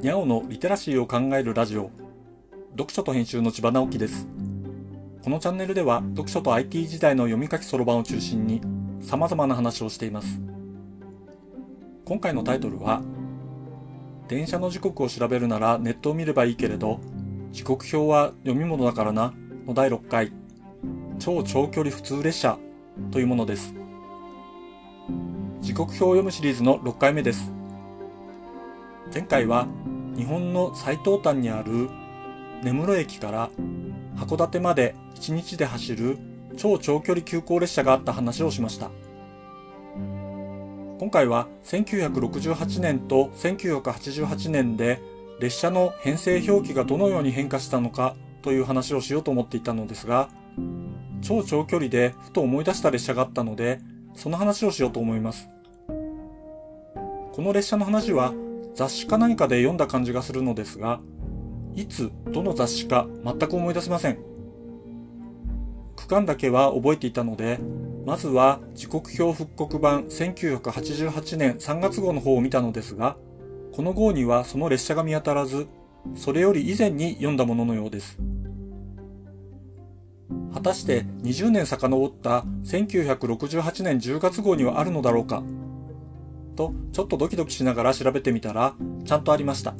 にゃおのリテラシーを考えるラジオ。読書と編集の千葉直樹です。このチャンネルでは読書と IT 時代の読み書きそろばんを中心に様々な話をしています。今回のタイトルは電車の時刻を調べるならネットを見ればいいけれど時刻表は読み物だからなの第6回超長距離普通列車というものです。時刻表を読むシリーズの6回目です。前回は日本の最東端にある根室駅から函館まで1日で走る超長距離急行列車があった話をしました。今回は1968年と1988年で列車の編成表記がどのように変化したのかという話をしようと思っていたのですが超長距離でふと思い出した列車があったのでその話をしようと思います。この列車の話は雑誌か何かで読んだ感じがするのですが、いつ、どの雑誌か全く思い出せません。区間だけは覚えていたので、まずは時刻表復刻版1988年3月号の方を見たのですが、この号にはその列車が見当たらず、それより以前に読んだもののようです。果たして20年遡った1968年10月号にはあるのだろうかとちょっとドキドキしながら調べてみたらちゃんとありました。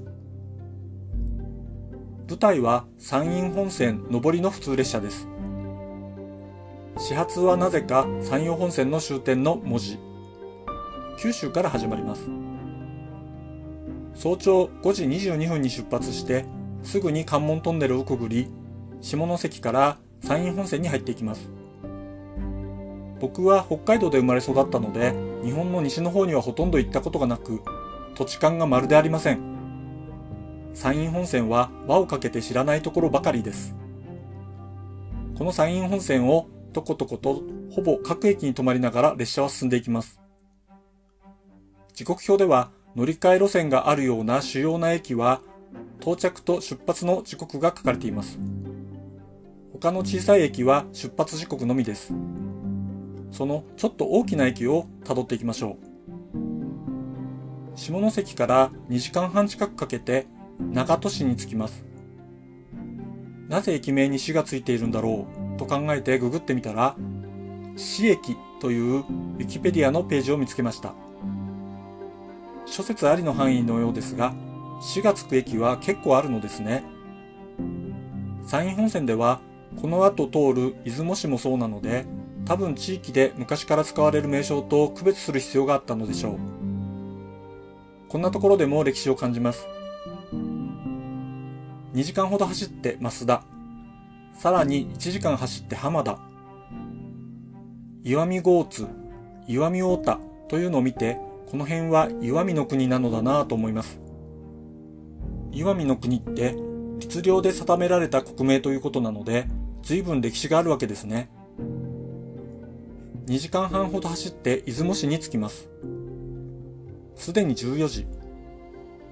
舞台は山陰本線上りの普通列車です。始発はなぜか山陽本線の終点の文字。九州から始まります。早朝5時22分に出発してすぐに関門トンネルをくぐり下関から山陰本線に入っていきます。僕は北海道で生まれ育ったので日本の西の方にはほとんど行ったことがなく土地勘がまるでありません。山陰本線は輪をかけて知らないところばかりです。この山陰本線をとことことほぼ各駅に止まりながら列車は進んでいきます。時刻表では乗り換え路線があるような主要な駅は到着と出発の時刻が書かれています。他の小さい駅は出発時刻のみです。そのちょっと大きな駅をたどっていきましょう。下関から2時間半近くかけて長門市に着きます。なぜ駅名に市がついているんだろうと考えてググってみたら市駅というウィキペディアのページを見つけました。諸説ありの範囲のようですが市がつく駅は結構あるのですね。山陰本線ではこの後通る出雲市もそうなので多分地域で昔から使われる名称と区別する必要があったのでしょう。こんなところでも歴史を感じます。2時間ほど走って増田。さらに1時間走って浜田。岩見郷津、岩見太田というのを見て、この辺は岩見の国なのだなぁと思います。岩見の国って律令で定められた国名ということなので、随分歴史があるわけですね。2時間半ほど走って出雲市に着きます。すでに14時。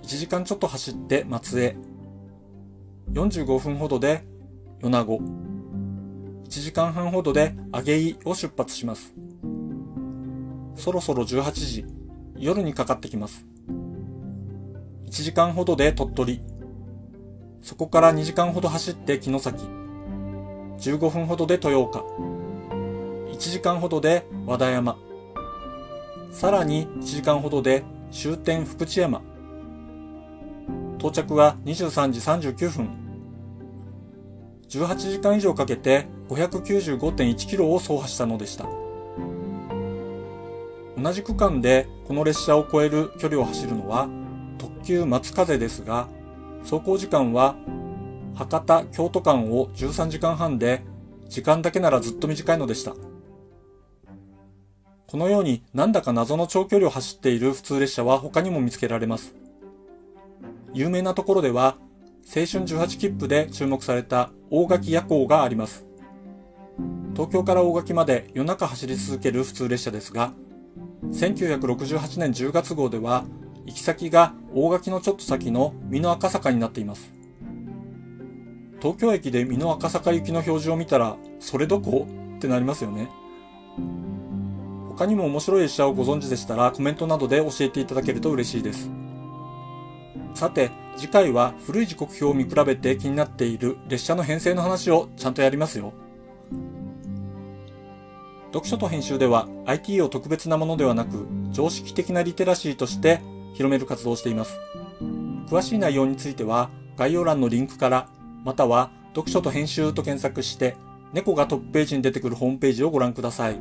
1時間ちょっと走って松江。45分ほどで米子。1時間半ほどで上げ井を出発します。そろそろ18時。夜にかかってきます。1時間ほどで鳥取。そこから2時間ほど走って城崎。15分ほどで豊岡。1時間ほどで和田山。さらに1時間ほどで終点福知山。到着は23時39分。18時間以上かけて595.1キロを走破したのでした。同じ区間でこの列車を超える距離を走るのは特急松風ですが、走行時間は博多京都間を13時間半で、時間だけならずっと短いのでした。このようになんだか謎の長距離を走っている普通列車は他にも見つけられます。有名なところでは、青春18切符で注目された大垣夜行があります。東京から大垣まで夜中走り続ける普通列車ですが、1968年10月号では、行き先が大垣のちょっと先の美濃赤坂になっています。東京駅で美濃赤坂行きの表示を見たら、それどこ？ってなりますよね。他にも面白い列車をご存知でしたらコメントなどで教えていただけると嬉しいです。さて、次回は古い時刻表を見比べて気になっている列車の編成の話をちゃんとやりますよ。読書と編集では IT を特別なものではなく常識的なリテラシーとして広める活動をしています。詳しい内容については概要欄のリンクからまたは読書と編集と検索して猫がトップページに出てくるホームページをご覧ください。